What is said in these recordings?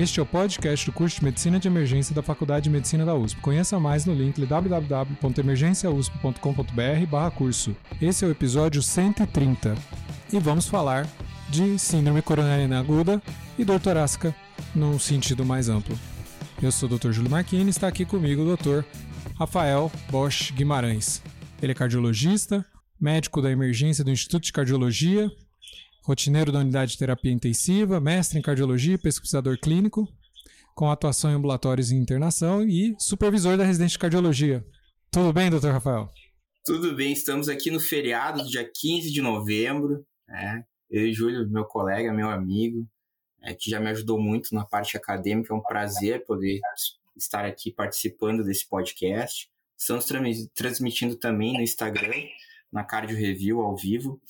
Este é o podcast do curso de Medicina de Emergência da Faculdade de Medicina da USP. Conheça mais no link www.emergenciausp.com.br curso. Esse é o episódio 130 e vamos falar de síndrome coronariana aguda e dor torácica num sentido mais amplo. Eu sou o Dr. Júlio Marquini e está aqui comigo o Dr. Rafael Bosch Guimarães. Ele é cardiologista, médico da emergência do Instituto de Cardiologia rotineiro da unidade de terapia intensiva, mestre em cardiologia, pesquisador clínico, com atuação em ambulatórios e internação e supervisor da residência de cardiologia. Tudo bem, doutor Rafael? Tudo bem, estamos aqui no feriado do dia 15 de novembro. Né? Eu e Júlio, meu colega, meu amigo, é, que já me ajudou muito na parte acadêmica. É um prazer poder estar aqui participando desse podcast. Estamos transmitindo também no Instagram, na Cardio Review, ao vivo.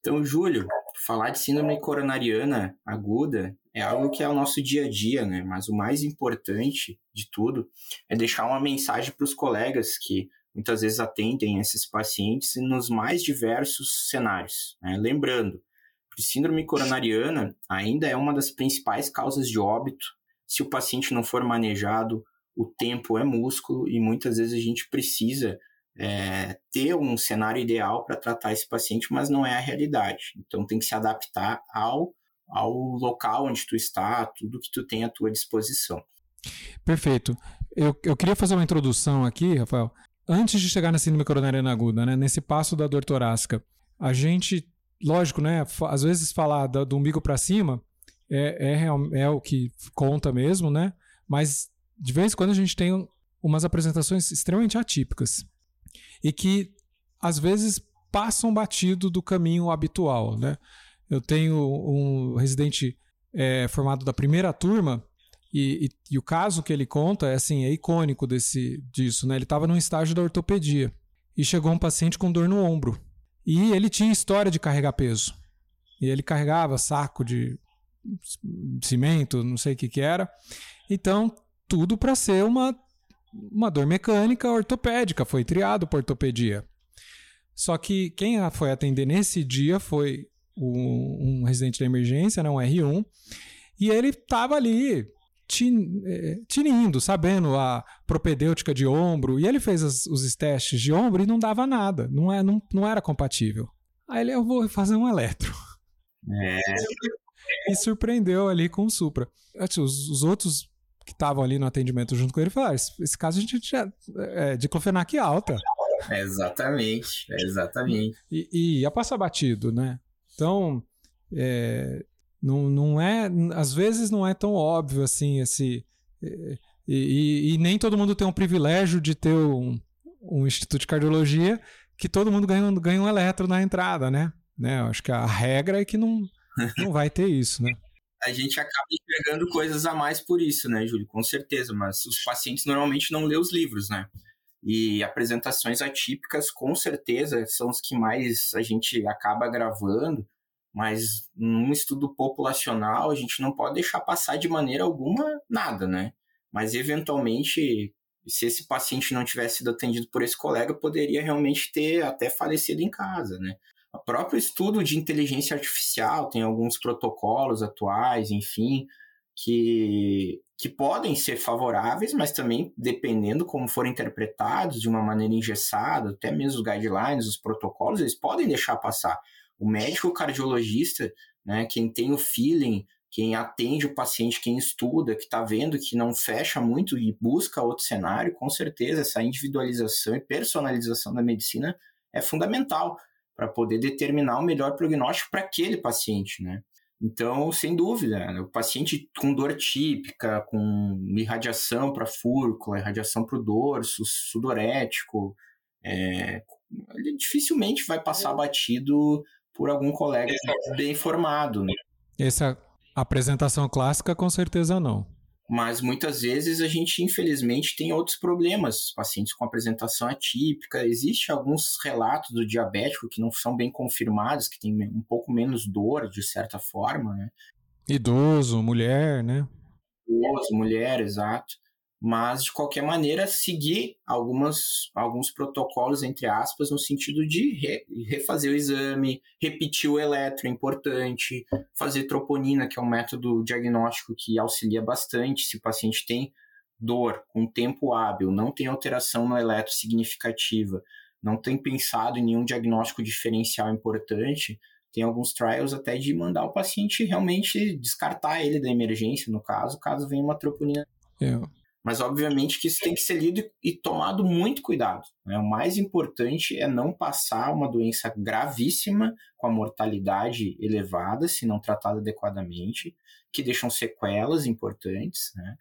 Então, Júlio, falar de síndrome coronariana aguda é algo que é o nosso dia a dia, né? Mas o mais importante de tudo é deixar uma mensagem para os colegas que muitas vezes atendem esses pacientes nos mais diversos cenários. Né? Lembrando, que síndrome coronariana ainda é uma das principais causas de óbito. Se o paciente não for manejado, o tempo é músculo e muitas vezes a gente precisa é, ter um cenário ideal para tratar esse paciente, mas não é a realidade. Então tem que se adaptar ao, ao local onde tu está, tudo que tu tem à tua disposição. Perfeito. Eu, eu queria fazer uma introdução aqui, Rafael. Antes de chegar na síndrome coronariana aguda, né, nesse passo da dor torácica, a gente, lógico, né, às vezes falar do, do umbigo para cima é, é, é o que conta mesmo, né? Mas de vez em quando a gente tem umas apresentações extremamente atípicas e que às vezes passam batido do caminho habitual. Né? Eu tenho um residente é, formado da primeira turma e, e, e, o caso que ele conta é assim é icônico desse disso. Né? Ele estava num estágio da ortopedia e chegou um paciente com dor no ombro e ele tinha história de carregar peso e ele carregava saco de cimento, não sei o que que era. Então tudo para ser uma uma dor mecânica ortopédica, foi triado por ortopedia. Só que quem foi atender nesse dia foi um, um residente da emergência, né, um R1, e ele estava ali é, tinindo, sabendo a propedêutica de ombro, e ele fez as, os testes de ombro e não dava nada, não, é, não, não era compatível. Aí ele, eu vou fazer um eletro. É. E surpreendeu ali com o Supra. Assim, os, os outros que estavam ali no atendimento junto com ele falaram: esse, esse caso a gente já. É, diclofenac alta. É exatamente, é exatamente. E, e ia passar batido, né? Então, é, não, não é. Às vezes não é tão óbvio assim esse. É, e, e, e, nem todo mundo tem um privilégio de ter um, um instituto de cardiologia que todo mundo ganha, ganha um eletro na entrada, né? né? Eu acho que a regra é que não, não vai ter isso, né? A gente acaba enxergando coisas a mais por isso, né, Júlio? Com certeza, mas os pacientes normalmente não lêem os livros, né? E apresentações atípicas, com certeza, são os que mais a gente acaba gravando, mas num estudo populacional a gente não pode deixar passar de maneira alguma nada, né? Mas eventualmente, se esse paciente não tivesse sido atendido por esse colega, poderia realmente ter até falecido em casa, né? O próprio estudo de inteligência artificial tem alguns protocolos atuais, enfim, que, que podem ser favoráveis, mas também, dependendo como forem interpretados de uma maneira engessada, até mesmo os guidelines, os protocolos, eles podem deixar passar. O médico cardiologista, né, quem tem o feeling, quem atende o paciente, quem estuda, que está vendo que não fecha muito e busca outro cenário, com certeza essa individualização e personalização da medicina é fundamental para poder determinar o melhor prognóstico para aquele paciente, né? Então, sem dúvida, né? o paciente com dor típica, com irradiação para fúrcula, irradiação para o dorso, sudorético, é, ele dificilmente vai passar batido por algum colega bem informado. Né? Essa apresentação clássica, com certeza não mas muitas vezes a gente, infelizmente, tem outros problemas, pacientes com apresentação atípica, existe alguns relatos do diabético que não são bem confirmados, que tem um pouco menos dor, de certa forma, né? Idoso, mulher, né? Idoso, mulher, exato. Mas de qualquer maneira seguir algumas, alguns protocolos, entre aspas, no sentido de re, refazer o exame, repetir o eletro, é importante, fazer troponina, que é um método diagnóstico que auxilia bastante se o paciente tem dor com tempo hábil, não tem alteração no eletro significativa, não tem pensado em nenhum diagnóstico diferencial importante, tem alguns trials até de mandar o paciente realmente descartar ele da emergência, no caso, caso venha uma troponina. É. Mas, obviamente, que isso tem que ser lido e tomado muito cuidado. Né? O mais importante é não passar uma doença gravíssima, com a mortalidade elevada, se não tratada adequadamente, que deixam sequelas importantes. Né?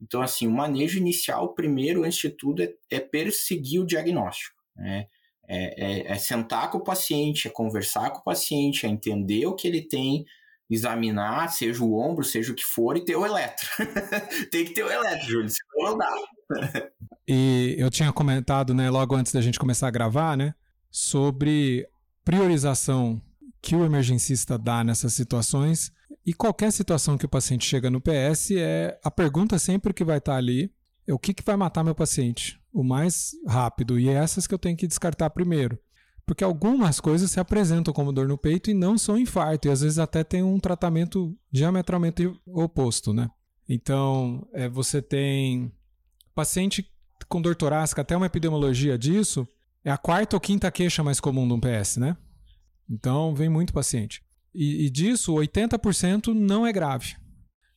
Então, assim, o manejo inicial, primeiro, antes de tudo, é, é perseguir o diagnóstico. Né? É, é, é, sentar com o paciente, é conversar com o paciente, é entender o que ele tem, examinar, seja o ombro, seja o que for, e ter o eletro. Tem que ter o eletro, Júlio, senão não dá. e eu tinha comentado, né, logo antes da gente começar a gravar, né, sobre priorização que o emergencista dá nessas situações. E qualquer situação que o paciente chega no PS, é a pergunta sempre que vai estar ali é o que, que vai matar meu paciente o mais rápido. E é essas que eu tenho que descartar primeiro. Porque algumas coisas se apresentam como dor no peito e não são infarto, e às vezes até tem um tratamento diametralmente oposto, né? Então, é, você tem paciente com dor torácica, até uma epidemiologia disso, é a quarta ou quinta queixa mais comum de um PS, né? Então, vem muito paciente. E, e disso, 80% não é grave.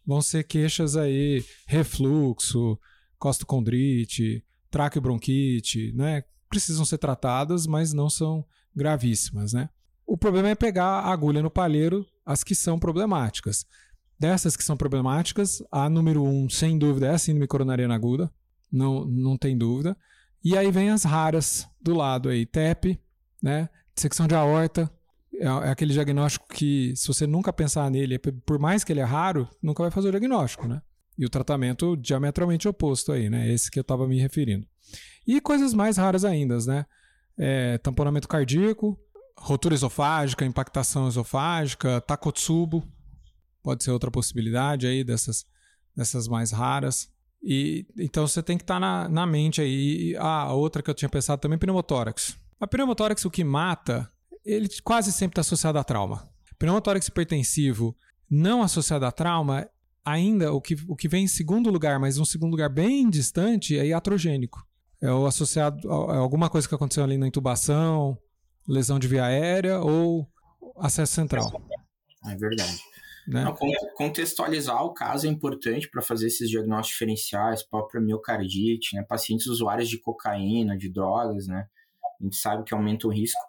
Vão ser queixas aí, refluxo, costocondrite, traqueobronquite, né? Precisam ser tratadas, mas não são gravíssimas, né? O problema é pegar a agulha no palheiro, as que são problemáticas. Dessas que são problemáticas, a número um, sem dúvida, é a síndrome coronariana aguda, não, não tem dúvida. E aí vem as raras do lado aí, TEP, né? Dissecção de aorta, é, é aquele diagnóstico que, se você nunca pensar nele, por mais que ele é raro, nunca vai fazer o diagnóstico, né? E o tratamento diametralmente oposto aí, né? Esse que eu estava me referindo. E coisas mais raras ainda, né? É, tamponamento cardíaco, rotura esofágica, impactação esofágica, takotsubo, pode ser outra possibilidade aí dessas, dessas mais raras. E então você tem que estar tá na, na mente aí. Ah, a outra que eu tinha pensado também, pneumotórax. A pneumotórax, o que mata, ele quase sempre está associado a trauma. Pneumotórax hipertensivo não associado a trauma, ainda o que, o que vem em segundo lugar, mas um segundo lugar bem distante, é iatrogênico é o associado a alguma coisa que aconteceu ali na intubação, lesão de via aérea ou acesso central. É verdade. Né? Não, contextualizar o caso é importante para fazer esses diagnósticos diferenciais, própria miocardite, né? pacientes usuários de cocaína, de drogas, né? A gente sabe que aumenta o risco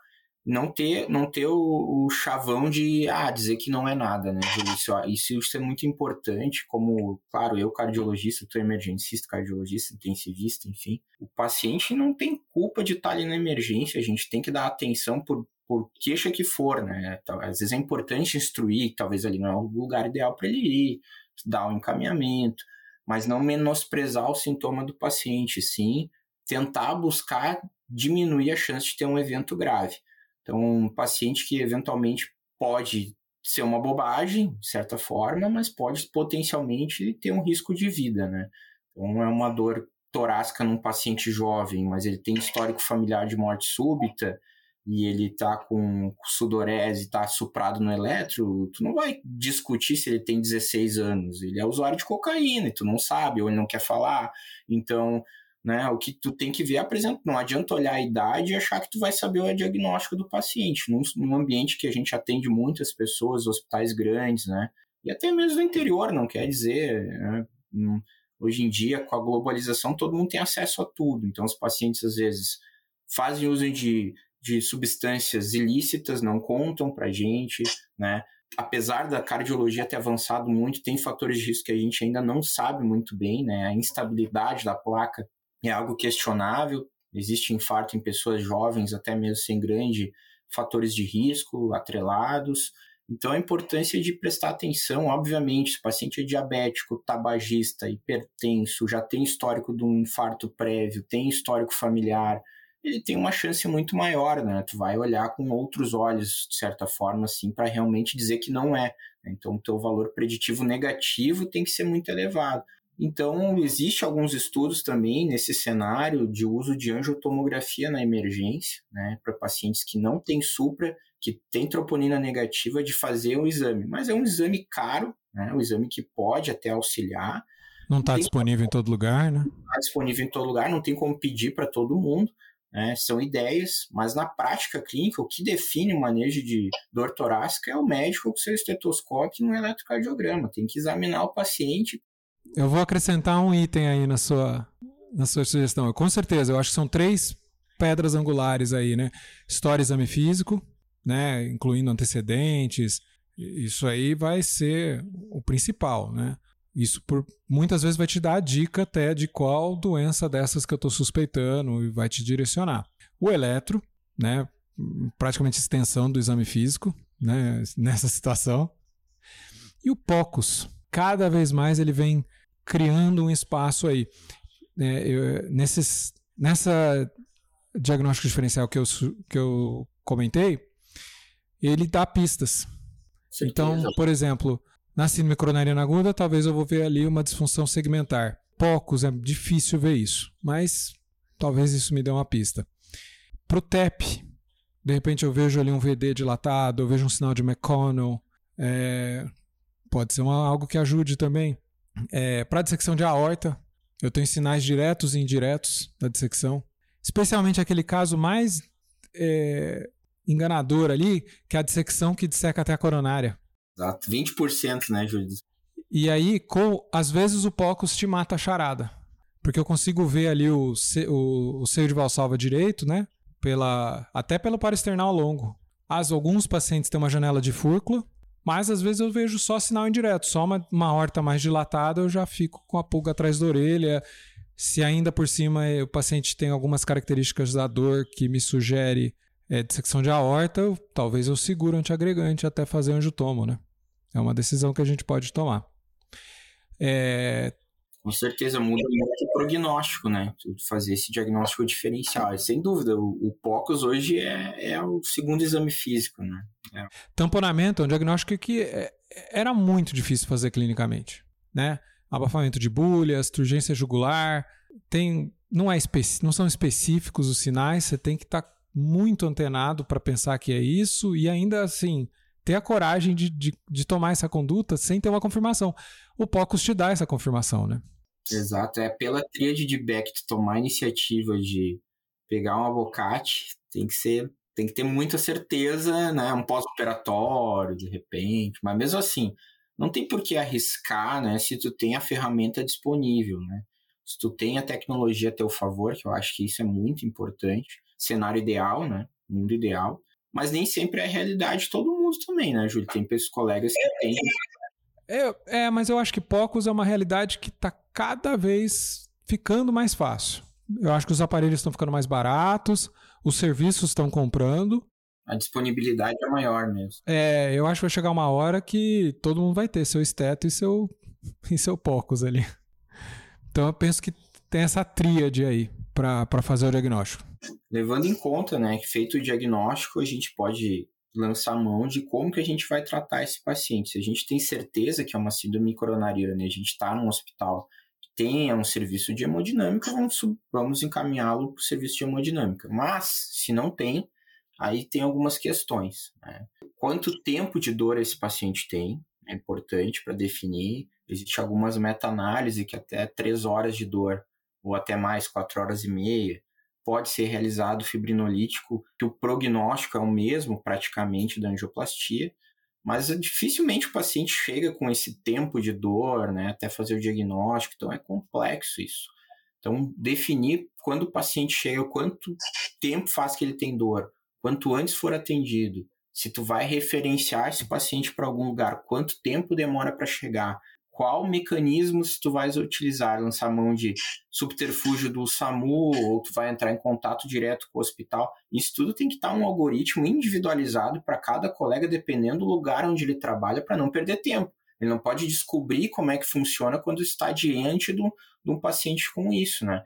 não ter, não ter o, o, chavão de ah, dizer que não é nada, né, Isso, isso, isso é muito importante, como, claro, eu, cardiologista, tu emergencista, cardiologista, intensivista, enfim. O paciente não tem culpa de estar ali na emergência, a gente tem que dar atenção por, por queixa que for, né? Às vezes é importante instruir, talvez ali não é o lugar ideal para ele ir, dar um encaminhamento, mas não menosprezar o sintoma do paciente, sim tentar buscar diminuir a chance de ter um evento grave. Então, um paciente que eventualmente pode ser uma bobagem, de certa forma, mas pode potencialmente ter um risco de vida, né? Então, é uma dor torácica num paciente jovem, mas ele tem histórico familiar de morte súbita e ele tá com sudorese, tá suprado no eletro, tu não vai discutir se ele tem 16 anos. Ele é usuário de cocaína e tu não sabe, ou ele não quer falar. Então, né? O que tu tem que ver apresenta, não adianta olhar a idade e achar que tu vai saber o diagnóstico do paciente. Num, num ambiente que a gente atende muitas pessoas, hospitais grandes, né? E até mesmo no interior, não quer dizer. Né? Hoje em dia, com a globalização, todo mundo tem acesso a tudo. Então, os pacientes, às vezes, fazem uso de, de substâncias ilícitas, não contam pra gente, né? apesar da cardiologia ter avançado muito, tem fatores de risco que a gente ainda não sabe muito bem, né? A instabilidade da placa é algo questionável. Existe infarto em pessoas jovens, até mesmo sem grande fatores de risco atrelados. Então, a importância de prestar atenção, obviamente, se o paciente é diabético, tabagista, hipertenso, já tem histórico de um infarto prévio, tem histórico familiar, ele tem uma chance muito maior, né? Tu vai olhar com outros olhos, de certa forma, assim, para realmente dizer que não é. Então, o teu valor preditivo negativo tem que ser muito elevado. Então, existe alguns estudos também nesse cenário de uso de angiotomografia na emergência, né, para pacientes que não têm supra, que têm troponina negativa, de fazer o exame. Mas é um exame caro, né, um exame que pode até auxiliar. Não está disponível em todo lugar, né? Não está disponível em todo lugar, não tem como pedir para todo mundo. Né? São ideias, mas na prática clínica, o que define o manejo de dor torácica é o médico com seu estetoscópio e um eletrocardiograma. Tem que examinar o paciente. Eu vou acrescentar um item aí na sua, na sua sugestão. Com certeza, eu acho que são três pedras angulares aí, né? História exame físico, né? Incluindo antecedentes. Isso aí vai ser o principal, né? Isso por, muitas vezes vai te dar a dica até de qual doença dessas que eu estou suspeitando e vai te direcionar. O eletro, né, praticamente extensão do exame físico né, nessa situação. E o POCUS, cada vez mais ele vem criando um espaço aí. É, eu, nesses, nessa diagnóstico diferencial que eu, que eu comentei, ele dá pistas. Então, por exemplo, na síndrome coronariana aguda, talvez eu vou ver ali uma disfunção segmentar. Poucos, é difícil ver isso, mas talvez isso me dê uma pista. Para o TEP, de repente eu vejo ali um VD dilatado, eu vejo um sinal de McConnell, é, pode ser uma, algo que ajude também. É, Para dissecção de aorta, eu tenho sinais diretos e indiretos da dissecção, especialmente aquele caso mais é, enganador ali, que é a dissecção que disseca até a coronária. Exato, 20%, né, Júlio? E aí, com, às vezes o POCUS te mata a charada. Porque eu consigo ver ali o, o, o seio de valsalva direito, né? Pela, até pelo paresternal longo. As, alguns pacientes têm uma janela de fúrcula, mas às vezes eu vejo só sinal indireto, só uma, uma horta mais dilatada, eu já fico com a pulga atrás da orelha. Se ainda por cima o paciente tem algumas características da dor que me sugere é, dissecção de aorta, talvez eu segure o antiagregante até fazer angiotomo, né? É uma decisão que a gente pode tomar. É... Com certeza, muda muito o prognóstico, né? Fazer esse diagnóstico diferencial. Sem dúvida, o, o POCUS hoje é, é o segundo exame físico, né? É. Tamponamento é um diagnóstico que é, era muito difícil fazer clinicamente, né? Abafamento de bulhas, turgência jugular, tem, não, é não são específicos os sinais, você tem que estar tá muito antenado para pensar que é isso e ainda assim ter a coragem de, de, de, tomar essa conduta sem ter uma confirmação. O POCUS te dá essa confirmação, né? Exato, é pela tríade de Beck tomar a iniciativa de pegar um abocate, tem que ser, tem que ter muita certeza, né? Um pós-operatório, de repente, mas mesmo assim, não tem por que arriscar, né? Se tu tem a ferramenta disponível, né? Se tu tem a tecnologia a teu favor, que eu acho que isso é muito importante, cenário ideal, né? Mundo ideal. Mas nem sempre é a realidade de todo mundo também, né, Júlio? Tem pessoas, colegas que têm. É, é, mas eu acho que poucos é uma realidade que está cada vez ficando mais fácil. Eu acho que os aparelhos estão ficando mais baratos, os serviços estão comprando. A disponibilidade é maior mesmo. É, eu acho que vai chegar uma hora que todo mundo vai ter seu esteto e seu, e seu POCUS ali. Então eu penso que tem essa tríade aí para fazer o diagnóstico. Levando em conta, né, que feito o diagnóstico, a gente pode lançar mão de como que a gente vai tratar esse paciente. Se a gente tem certeza que é uma síndrome coronariana e a gente está num hospital que tenha um serviço de hemodinâmica, vamos, vamos encaminhá-lo para o serviço de hemodinâmica. Mas, se não tem, aí tem algumas questões. Né? Quanto tempo de dor esse paciente tem? É importante para definir. Existem algumas meta-análises que até três horas de dor ou até mais, quatro horas e meia, pode ser realizado fibrinolítico, que o prognóstico é o mesmo praticamente da angioplastia, mas dificilmente o paciente chega com esse tempo de dor, né, até fazer o diagnóstico, então é complexo isso. Então, definir quando o paciente chega, quanto tempo faz que ele tem dor, quanto antes for atendido, se tu vai referenciar esse paciente para algum lugar, quanto tempo demora para chegar, qual mecanismo tu vais utilizar, lançar mão de subterfúgio do SAMU ou tu vai entrar em contato direto com o hospital. Isso tudo tem que estar um algoritmo individualizado para cada colega, dependendo do lugar onde ele trabalha, para não perder tempo. Ele não pode descobrir como é que funciona quando está diante de um paciente com isso, né?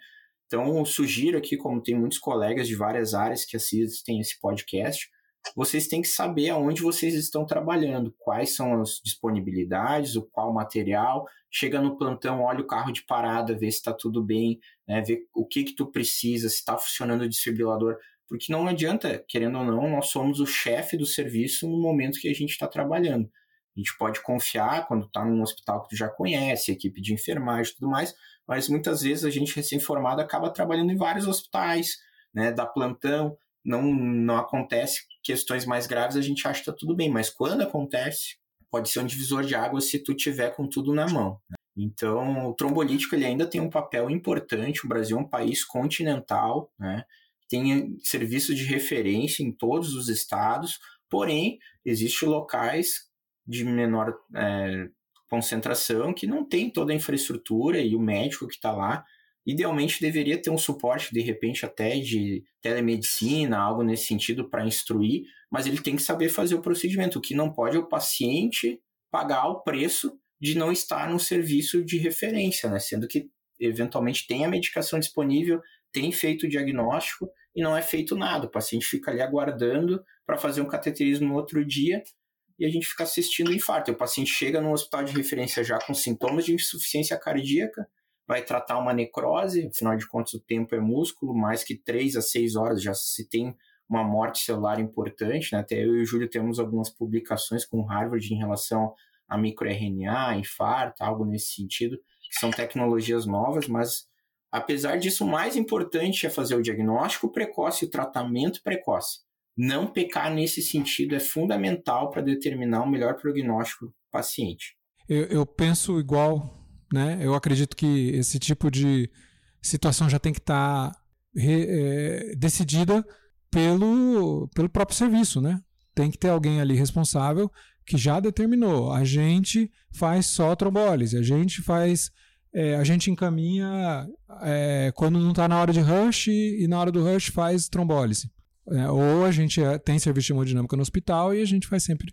Então, sugiro aqui, como tem muitos colegas de várias áreas que assistem esse podcast, vocês têm que saber aonde vocês estão trabalhando, quais são as disponibilidades, o qual material. Chega no plantão, olha o carro de parada, vê se está tudo bem, né, vê o que que tu precisa, se está funcionando o desfibrilador, porque não adianta, querendo ou não, nós somos o chefe do serviço no momento que a gente está trabalhando. A gente pode confiar quando está num hospital que tu já conhece, equipe de enfermagem e tudo mais, mas muitas vezes a gente recém-formado acaba trabalhando em vários hospitais, né, dá plantão, não, não acontece questões mais graves, a gente acha que está tudo bem, mas quando acontece, pode ser um divisor de água se tu tiver com tudo na mão. Então, o trombolítico ele ainda tem um papel importante. O Brasil é um país continental, né? tem serviço de referência em todos os estados, porém, existem locais de menor é, concentração que não tem toda a infraestrutura e o médico que está lá Idealmente deveria ter um suporte, de repente, até de telemedicina, algo nesse sentido para instruir, mas ele tem que saber fazer o procedimento. O que não pode é o paciente pagar o preço de não estar no serviço de referência, né? Sendo que eventualmente tem a medicação disponível, tem feito o diagnóstico e não é feito nada. O paciente fica ali aguardando para fazer um cateterismo no outro dia e a gente fica assistindo o infarto. O paciente chega no hospital de referência já com sintomas de insuficiência cardíaca, vai tratar uma necrose, afinal de contas o tempo é músculo, mais que 3 a 6 horas já se tem uma morte celular importante, né? até eu e o Júlio temos algumas publicações com Harvard em relação a microRNA, infarto, algo nesse sentido, que são tecnologias novas, mas apesar disso, o mais importante é fazer o diagnóstico precoce e o tratamento precoce. Não pecar nesse sentido é fundamental para determinar o melhor prognóstico do paciente. Eu, eu penso igual né? Eu acredito que esse tipo de situação já tem que estar tá é, decidida pelo, pelo próprio serviço, né? Tem que ter alguém ali responsável que já determinou. A gente faz só trombólise, a gente faz. É, a gente encaminha é, quando não está na hora de rush e na hora do rush faz trombólise. É, ou a gente é, tem serviço de hemodinâmica no hospital e a gente vai sempre,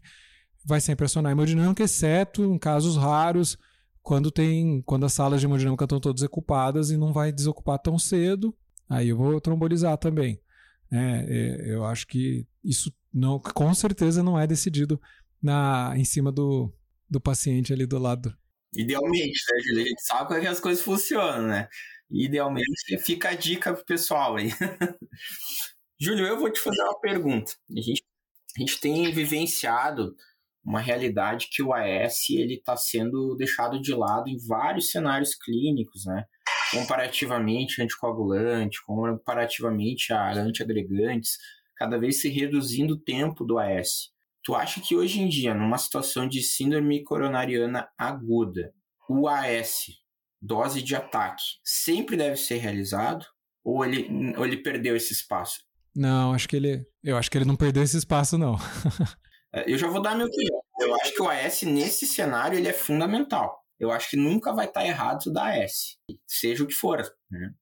vai sempre acionar hemodinâmica, exceto em casos raros quando tem quando as salas de hemodinâmica estão todas ocupadas e não vai desocupar tão cedo, aí eu vou trombolizar também. É, é, eu acho que isso não, com certeza não é decidido na, em cima do, do paciente ali do lado. Idealmente, né? A gente sabe como é que as coisas funcionam, né? Idealmente fica a dica pro pessoal aí. Júlio, eu vou te fazer uma pergunta. A gente, a gente tem vivenciado uma realidade que o AS ele está sendo deixado de lado em vários cenários clínicos, né? Comparativamente anticoagulante, comparativamente a antiagregantes, cada vez se reduzindo o tempo do AS. Tu acha que hoje em dia, numa situação de síndrome coronariana aguda, o AS, dose de ataque, sempre deve ser realizado? Ou ele, ou ele perdeu esse espaço? Não, acho que ele. Eu acho que ele não perdeu esse espaço, não. É, eu já vou dar meu opinião. Eu acho que o AS, nesse cenário, ele é fundamental. Eu acho que nunca vai estar errado da AS, seja o que for. Né?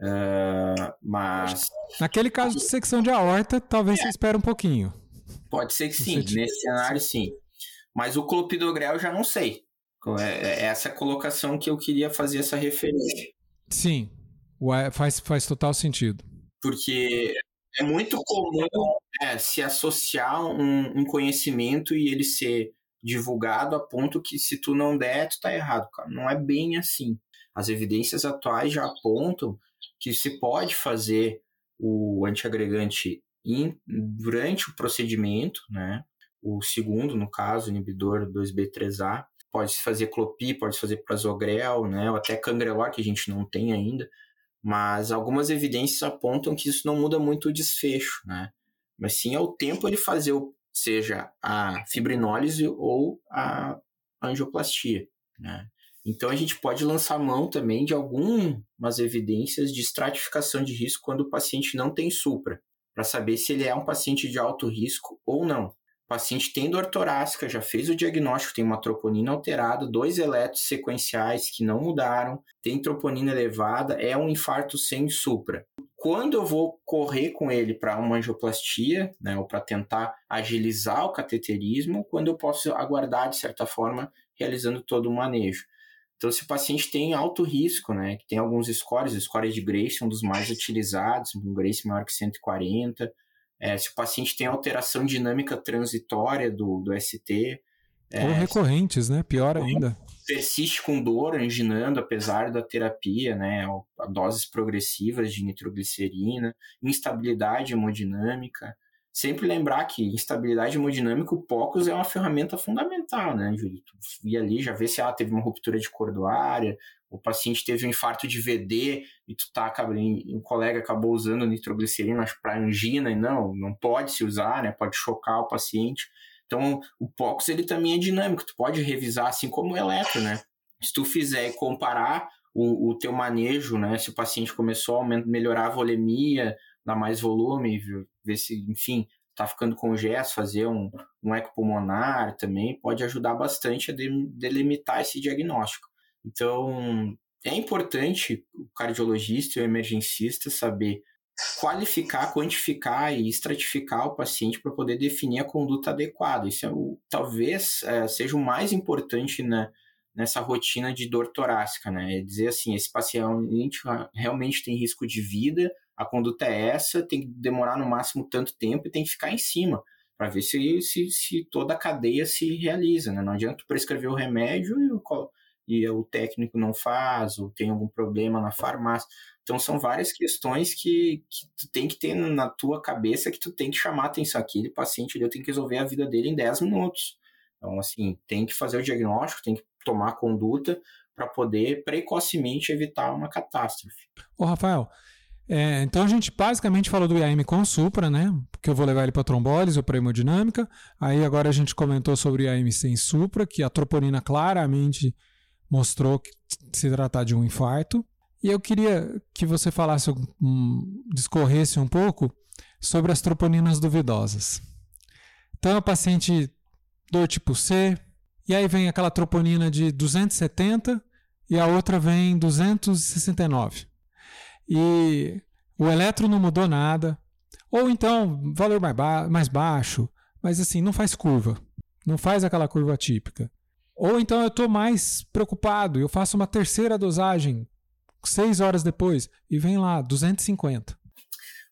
Uh, mas. Naquele caso de secção de aorta, talvez é. você espere um pouquinho. Pode ser que sim, nesse cenário sim. Mas o clopidogrel eu já não sei. É, é essa colocação que eu queria fazer essa referência. Sim, faz, faz total sentido. Porque é muito comum é, se associar um, um, conhecimento e ele ser divulgado a ponto que se tu não der, tu tá errado, cara. Não é bem assim. As evidências atuais já apontam que se pode fazer o antiagregante in, durante o procedimento, né? O segundo, no caso, inibidor 2B3A, pode se fazer clopi, pode se fazer prazogrel, né? Ou até cangrelor, que a gente não tem ainda mas algumas evidências apontam que isso não muda muito o desfecho, né? Mas sim é o tempo ele fazer, seja a fibrinólise ou a angioplastia, né? Então a gente pode lançar mão também de algumas evidências de estratificação de risco quando o paciente não tem supra, para saber se ele é um paciente de alto risco ou não. Paciente tem dor torácica, já fez o diagnóstico, tem uma troponina alterada, dois eletros sequenciais que não mudaram, tem troponina elevada, é um infarto sem supra. Quando eu vou correr com ele para uma angioplastia, né, ou para tentar agilizar o cateterismo, quando eu posso aguardar, de certa forma, realizando todo o manejo. Então, se o paciente tem alto risco, né, que tem alguns scores, o score de Grace é um dos mais utilizados, um Grace maior que 140, é, se o paciente tem alteração dinâmica transitória do, do ST. É, Ou recorrentes, né? Pior ainda. Persiste com dor, anginando, apesar da terapia, né? Doses progressivas de nitroglicerina, instabilidade hemodinâmica. Sempre lembrar que instabilidade hemodinâmica, o POCUS é uma ferramenta fundamental, né, Júlio? Tu ia ali, já vê se ela teve uma ruptura de cordoária, o paciente teve um infarto de VD e tu tá, um colega acabou usando nitroglicerina para angina e não, não pode se usar, né? Pode chocar o paciente. Então, o POX ele também é dinâmico, tu pode revisar assim como o eletro, né? Se tu fizer comparar o, o teu manejo, né? Se o paciente começou a melhorar a volemia, dar mais volume, ver se, enfim, tá ficando congesto, fazer um, um eco pulmonar também pode ajudar bastante a delimitar esse diagnóstico. Então, é importante o cardiologista e o emergencista saber qualificar, quantificar e estratificar o paciente para poder definir a conduta adequada. Isso é o, talvez é, seja o mais importante na, nessa rotina de dor torácica, né? É dizer assim, esse paciente realmente tem risco de vida, a conduta é essa, tem que demorar no máximo tanto tempo e tem que ficar em cima para ver se, se, se, toda a cadeia se realiza, né? Não adianta prescrever o remédio e o, e o técnico não faz, ou tem algum problema na farmácia. Então são várias questões que, que tu tem que ter na tua cabeça que tu tem que chamar atenção. Aquele paciente eu tenho que resolver a vida dele em 10 minutos. Então, assim, tem que fazer o diagnóstico, tem que tomar conduta para poder precocemente evitar uma catástrofe. Ô, Rafael, é, então a gente basicamente falou do IAM com supra, né? Que eu vou levar ele para trombólise ou para hemodinâmica. Aí agora a gente comentou sobre o IAM sem supra, que a troponina claramente mostrou que se tratar de um infarto. E eu queria que você falasse, um, discorresse um pouco sobre as troponinas duvidosas. Então, a paciente dor tipo C, e aí vem aquela troponina de 270 e a outra vem 269. E o eletro não mudou nada. Ou então, valor mais, ba mais baixo, mas assim, não faz curva. Não faz aquela curva típica. Ou então eu estou mais preocupado, eu faço uma terceira dosagem seis horas depois e vem lá 250.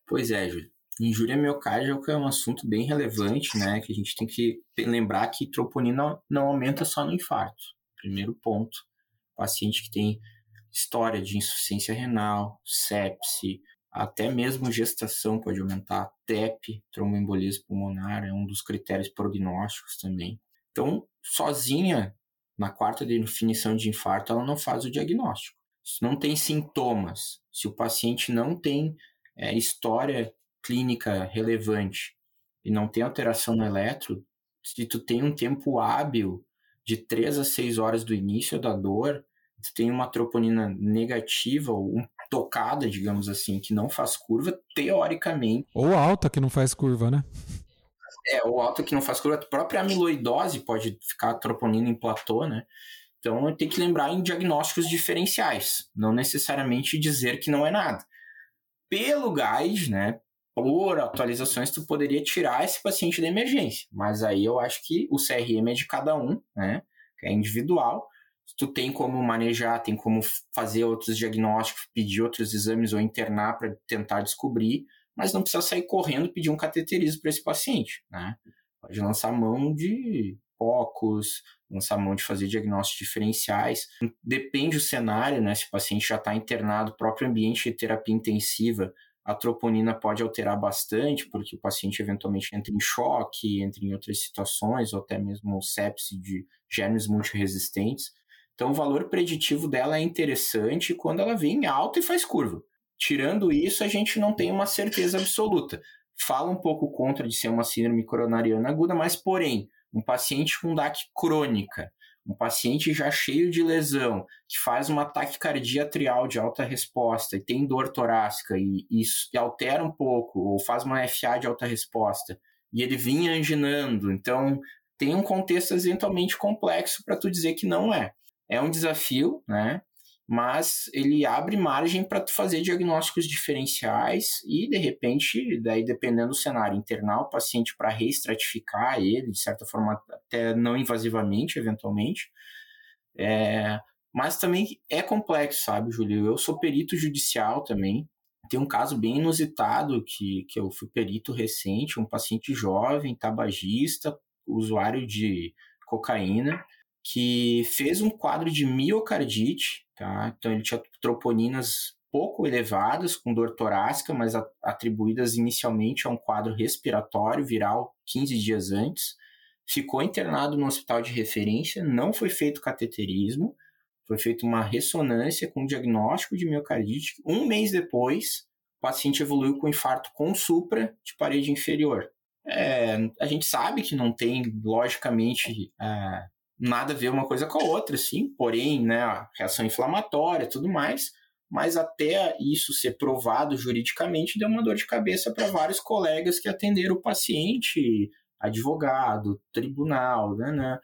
Pois é, Júlio. Injúria miocárdica é um assunto bem relevante, né? Que a gente tem que lembrar que troponina não aumenta só no infarto. Primeiro ponto. Paciente que tem história de insuficiência renal, sepse, até mesmo gestação pode aumentar. TEP, tromboembolismo pulmonar, é um dos critérios prognósticos também. Então, sozinha, na quarta definição de infarto, ela não faz o diagnóstico. Se não tem sintomas, se o paciente não tem é, história clínica relevante e não tem alteração no eletro, se tu tem um tempo hábil de 3 a 6 horas do início da dor, tu tem uma troponina negativa ou um tocada, digamos assim, que não faz curva, teoricamente. Ou alta que não faz curva, né? É, o alto que não faz curva, a própria amiloidose pode ficar troponina em platô, né? Então tem que lembrar em diagnósticos diferenciais, não necessariamente dizer que não é nada. Pelo GAID, né, por atualizações, tu poderia tirar esse paciente da emergência, mas aí eu acho que o CRM é de cada um, né, que é individual. Tu tem como manejar, tem como fazer outros diagnósticos, pedir outros exames ou internar para tentar descobrir, mas não precisa sair correndo pedir um cateterismo para esse paciente, né? Pode lançar mão de focos, lançar mão de fazer diagnósticos diferenciais. Depende do cenário, né? Se o paciente já está internado, o próprio ambiente de terapia intensiva, a troponina pode alterar bastante, porque o paciente eventualmente entra em choque, entra em outras situações, ou até mesmo sepse de germes multiresistentes. Então, o valor preditivo dela é interessante quando ela vem alta e faz curva. Tirando isso, a gente não tem uma certeza absoluta. Fala um pouco contra de ser uma síndrome coronariana aguda, mas, porém, um paciente com DAC crônica, um paciente já cheio de lesão, que faz uma taquicardia atrial de alta resposta e tem dor torácica e, e, e altera um pouco, ou faz uma FA de alta resposta, e ele vinha anginando, então tem um contexto eventualmente complexo para tu dizer que não é. É um desafio, né? Mas ele abre margem para tu fazer diagnósticos diferenciais e de repente, daí dependendo do cenário, internar o paciente para reestratificar ele, de certa forma até não invasivamente, eventualmente. É, mas também é complexo, sabe, Júlio? Eu sou perito judicial também, Tem um caso bem inusitado que, que eu fui perito recente, um paciente jovem, tabagista, usuário de cocaína, que fez um quadro de miocardite, tá? Então ele tinha troponinas pouco elevadas, com dor torácica, mas atribuídas inicialmente a um quadro respiratório viral 15 dias antes. Ficou internado no hospital de referência, não foi feito cateterismo, foi feita uma ressonância com diagnóstico de miocardite. Um mês depois, o paciente evoluiu com infarto com supra de parede inferior. É, a gente sabe que não tem, logicamente, é, nada a ver uma coisa com a outra, sim, porém, né, a reação inflamatória tudo mais, mas até isso ser provado juridicamente deu uma dor de cabeça para vários colegas que atenderam o paciente, advogado, tribunal, né, né?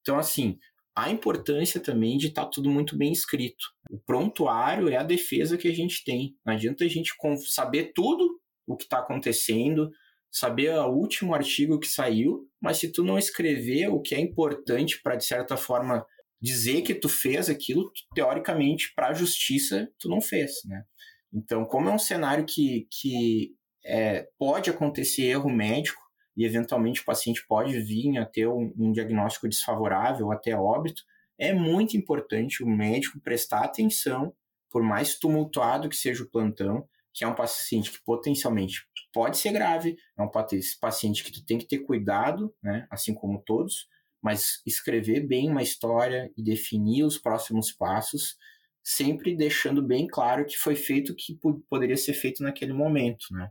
Então, assim, a importância também de estar tá tudo muito bem escrito. O prontuário é a defesa que a gente tem. Não adianta a gente saber tudo o que está acontecendo, saber o último artigo que saiu, mas se tu não escrever o que é importante para, de certa forma, dizer que tu fez aquilo, teoricamente, para a justiça, tu não fez, né? Então, como é um cenário que, que é, pode acontecer erro médico, e eventualmente o paciente pode vir a ter um, um diagnóstico desfavorável, até óbito, é muito importante o médico prestar atenção, por mais tumultuado que seja o plantão, que é um paciente que potencialmente pode ser grave, é um paciente que tu tem que ter cuidado, né, assim como todos, mas escrever bem uma história e definir os próximos passos, sempre deixando bem claro que foi feito o que poderia ser feito naquele momento, né?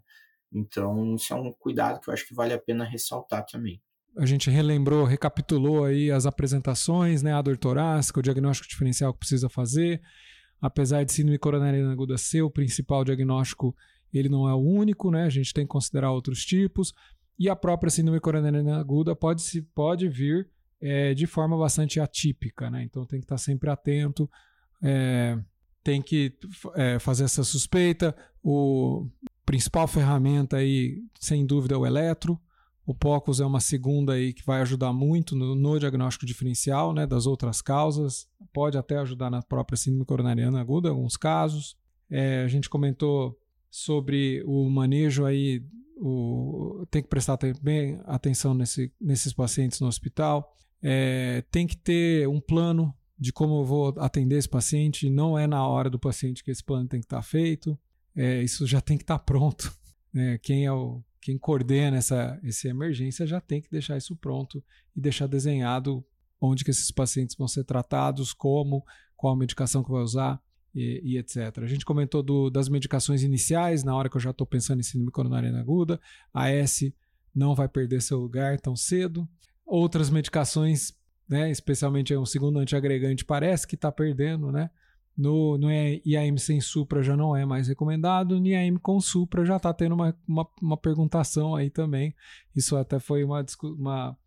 Então, isso é um cuidado que eu acho que vale a pena ressaltar também. A gente relembrou, recapitulou aí as apresentações, né, a dor torácica, o diagnóstico diferencial que precisa fazer. Apesar de síndrome coronariana aguda ser o principal diagnóstico, ele não é o único, né? A gente tem que considerar outros tipos. E a própria síndrome coronariana aguda pode, se, pode vir é, de forma bastante atípica, né? Então tem que estar sempre atento, é, tem que é, fazer essa suspeita. O, principal ferramenta aí, sem dúvida, é o eletro. O POCUS é uma segunda aí que vai ajudar muito no, no, diagnóstico diferencial né, das outras causas. Pode até ajudar na própria síndrome coronariana aguda, em alguns casos. É, a gente comentou sobre o manejo aí, o, tem que prestar bem atenção nesse, nesses pacientes no hospital. É, tem que ter um plano de como eu vou atender esse paciente. Não é na hora do paciente que esse plano tem que estar feito é, isso já tem que estar pronto. Né? Quem é o quem coordena essa, essa emergência já tem que deixar isso pronto e deixar desenhado onde que esses pacientes vão ser tratados, como, qual a medicação que vai usar e, e etc. A gente comentou do, das medicações iniciais, na hora que eu já estou pensando em síndrome coronariana aguda, a S não vai perder seu lugar tão cedo. Outras medicações, né, especialmente um segundo antiagregante, parece que está perdendo, né? No, no IAM sem Supra já não é mais recomendado, no IAM com Supra já está tendo uma, uma, uma, perguntação aí também. Isso até foi uma, uma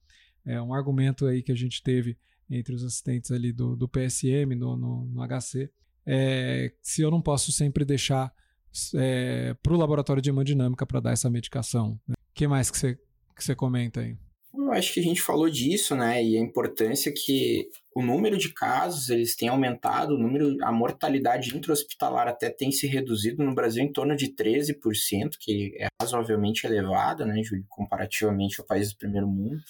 é, um argumento aí que a gente teve entre os assistentes ali do, do PSM no, no, no HC. É, se eu não posso sempre deixar é, para o laboratório de hemodinâmica para dar essa medicação. O né? que mais que você que você comenta aí? Eu acho que a gente falou disso, né? E a importância que o número de casos eles têm aumentado, o número, a mortalidade intra-hospitalar até tem se reduzido no Brasil em torno de 13%, que é razoavelmente elevada, né, Júlio, comparativamente ao país do primeiro mundo,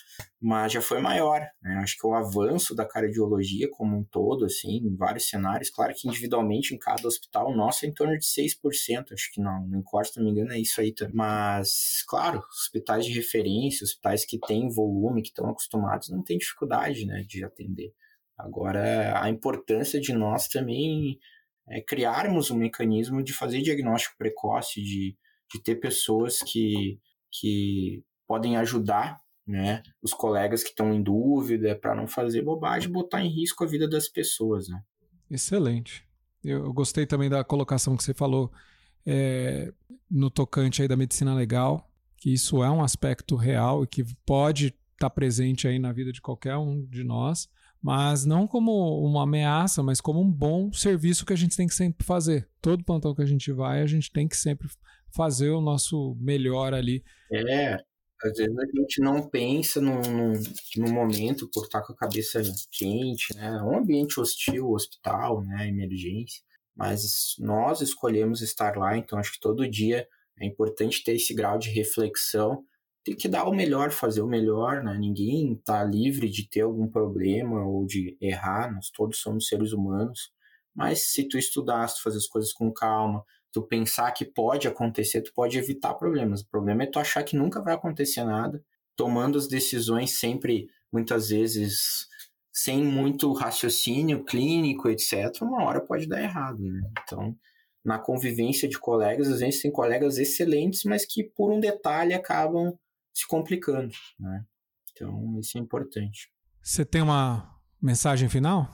mas já foi maior, né? Acho que o avanço da cardiologia como um todo, assim, em vários cenários, claro que individualmente em cada hospital, nosso é em torno de 6%, acho que não, no Encosta, se não me engano, é isso aí também. Mas, claro, hospitais de referência, hospitais que têm volume, que estão acostumados, não tem dificuldade, né, de atender. Agora, a importância de nós também é criarmos um mecanismo de fazer diagnóstico precoce, de, de ter pessoas que, que podem ajudar né, os colegas que estão em dúvida para não fazer bobagem, botar em risco a vida das pessoas. Né? Excelente. Eu gostei também da colocação que você falou é, no tocante aí da medicina legal, que isso é um aspecto real e que pode estar tá presente aí na vida de qualquer um de nós mas não como uma ameaça, mas como um bom serviço que a gente tem que sempre fazer. Todo plantão que a gente vai, a gente tem que sempre fazer o nosso melhor ali. É, às vezes a gente não pensa no, no, no momento por estar com a cabeça quente, né? É um ambiente hostil, hospital, né? Emergência. mas nós escolhemos estar lá, então acho que todo dia é importante ter esse grau de reflexão, tem que dar o melhor, fazer o melhor, né? Ninguém está livre de ter algum problema ou de errar, nós todos somos seres humanos, mas se tu estudar, se tu fazer as coisas com calma, tu pensar que pode acontecer, tu pode evitar problemas. O problema é tu achar que nunca vai acontecer nada, tomando as decisões sempre, muitas vezes, sem muito raciocínio clínico, etc., uma hora pode dar errado. Né? Então, na convivência de colegas, às vezes tem colegas excelentes, mas que por um detalhe acabam se complicando. Né? Então, isso é importante. Você tem uma mensagem final?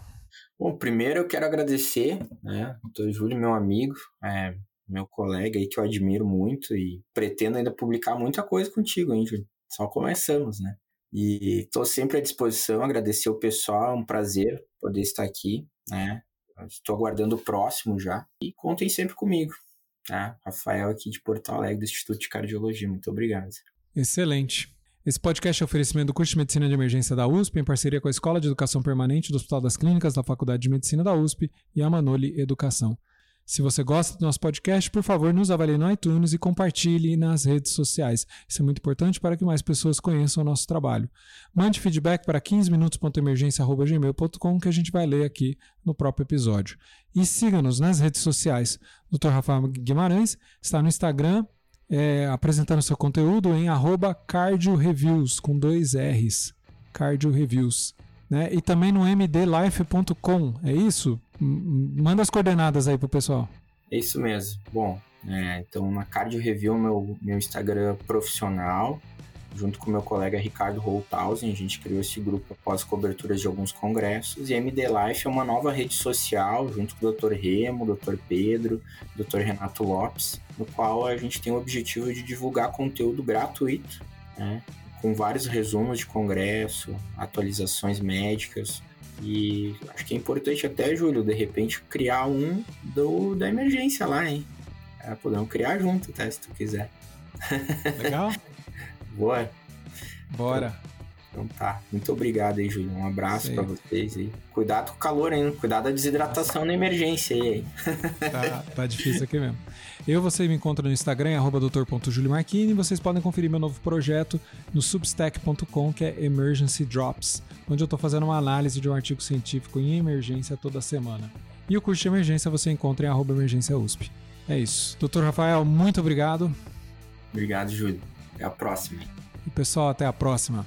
Bom, primeiro eu quero agradecer, né, doutor Júlio, meu amigo, é, meu colega aí que eu admiro muito e pretendo ainda publicar muita coisa contigo, hein, Júlio? Só começamos, né? E estou sempre à disposição, agradecer o pessoal, é um prazer poder estar aqui, né? Estou aguardando o próximo já. E contem sempre comigo. Tá? Rafael aqui de Porto Alegre, do Instituto de Cardiologia. Muito obrigado. Excelente. Esse podcast é oferecimento do curso de Medicina de Emergência da USP, em parceria com a Escola de Educação Permanente do Hospital das Clínicas da Faculdade de Medicina da USP e a Manoli Educação. Se você gosta do nosso podcast, por favor, nos avalie no iTunes e compartilhe nas redes sociais. Isso é muito importante para que mais pessoas conheçam o nosso trabalho. Mande feedback para 15minutos.emergência.gmail.com que a gente vai ler aqui no próprio episódio. E siga-nos nas redes sociais. Dr. Rafael Guimarães está no Instagram é, apresentando seu conteúdo em arroba cardioreviews, com dois R's. Cardioreviews. Né? E também no mdlife.com, é isso? Manda as coordenadas aí pro pessoal. É isso mesmo. Bom, é, então na Cardio Review, meu, meu Instagram profissional, junto com meu colega Ricardo Holthausen, a gente criou esse grupo após coberturas de alguns congressos. E MD Life é uma nova rede social, junto com o Dr. Remo, Dr. Pedro, Dr. Renato Lopes, no qual a gente tem o objetivo de divulgar conteúdo gratuito, né, com vários resumos de congresso, atualizações médicas, e acho que é importante até, Júlio, de repente, criar um do, da emergência lá, hein? É, podemos criar junto, tá? Se tu quiser. Legal. Boa. Bora. Então, então tá. Muito obrigado aí, Júlio. Um abraço para vocês aí. Cuidado com o calor, hein? Cuidado da desidratação na emergência aí. Tá, tá difícil aqui mesmo. Eu, você me encontra no Instagram, arroba doutor.juliomarquini. Vocês podem conferir meu novo projeto no substack.com, que é Emergency Drops onde eu estou fazendo uma análise de um artigo científico em emergência toda semana. E o curso de emergência você encontra em arroba emergência USP. É isso. Doutor Rafael, muito obrigado. Obrigado, Júlio. Até a próxima. E pessoal, até a próxima.